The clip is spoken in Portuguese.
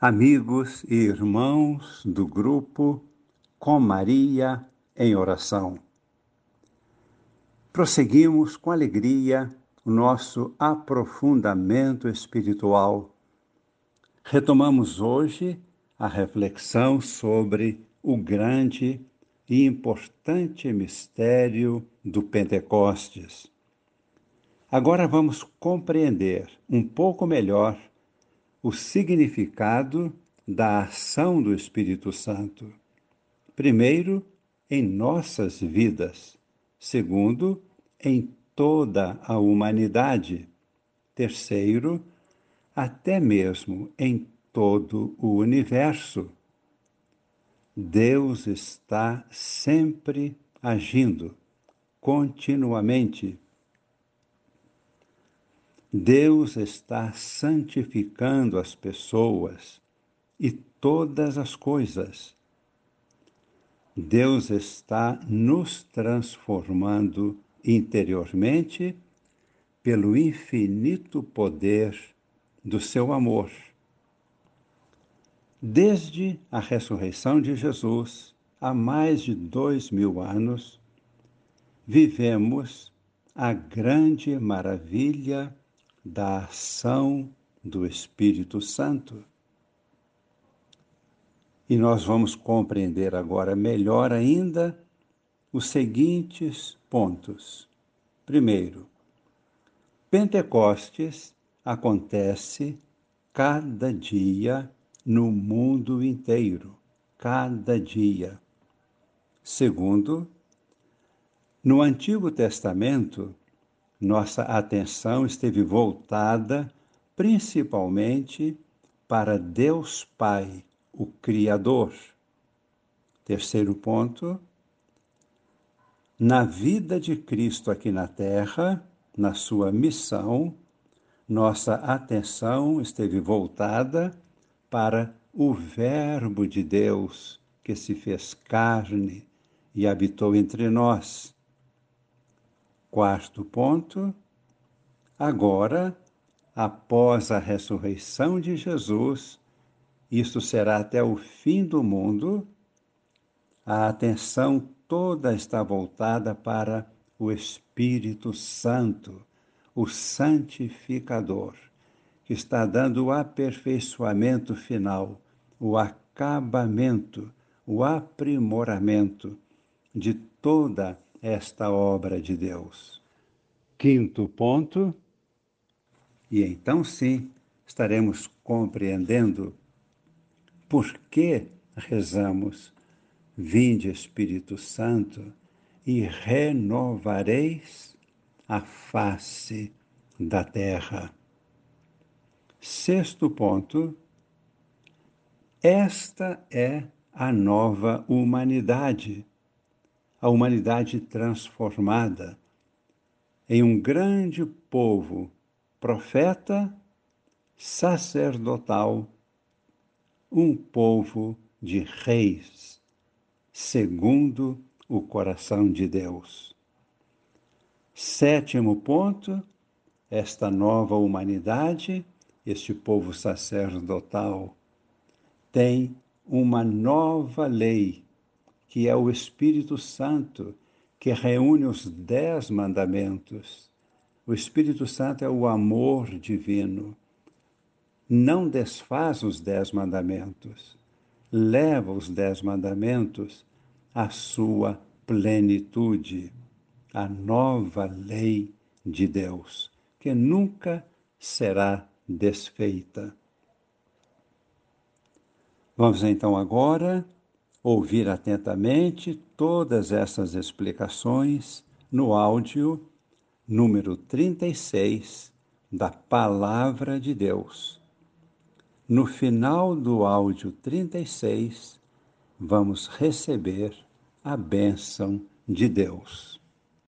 amigos e irmãos do grupo Com Maria em Oração. Prosseguimos com alegria o nosso aprofundamento espiritual. Retomamos hoje a reflexão sobre o grande e importante mistério do Pentecostes. Agora vamos compreender um pouco melhor o significado da ação do Espírito Santo. Primeiro, em nossas vidas. Segundo, em toda a humanidade. Terceiro, até mesmo em todo o universo. Deus está sempre agindo, continuamente Deus está santificando as pessoas e todas as coisas. Deus está nos transformando interiormente pelo infinito poder do seu amor. Desde a ressurreição de Jesus, há mais de dois mil anos, vivemos a grande maravilha da ação do Espírito Santo. E nós vamos compreender agora melhor ainda os seguintes pontos. Primeiro, Pentecostes acontece cada dia no mundo inteiro, cada dia. Segundo, no Antigo Testamento, nossa atenção esteve voltada principalmente para Deus Pai, o Criador. Terceiro ponto, na vida de Cristo aqui na Terra, na sua missão, nossa atenção esteve voltada para o Verbo de Deus que se fez carne e habitou entre nós. Quarto ponto, agora, após a ressurreição de Jesus, isso será até o fim do mundo, a atenção toda está voltada para o Espírito Santo, o santificador, que está dando o aperfeiçoamento final, o acabamento, o aprimoramento de toda a esta obra de Deus. Quinto ponto, e então sim estaremos compreendendo por que rezamos: Vinde Espírito Santo e renovareis a face da terra. Sexto ponto, esta é a nova humanidade a humanidade transformada em um grande povo profeta, sacerdotal, um povo de reis, segundo o coração de Deus. Sétimo ponto, esta nova humanidade, este povo sacerdotal, tem uma nova lei que é o Espírito Santo que reúne os dez mandamentos. O Espírito Santo é o amor divino. Não desfaz os dez mandamentos, leva os dez mandamentos à sua plenitude, a nova lei de Deus, que nunca será desfeita. Vamos então agora ouvir atentamente todas essas explicações no áudio número 36 da Palavra de Deus. No final do áudio 36, vamos receber a bênção de Deus.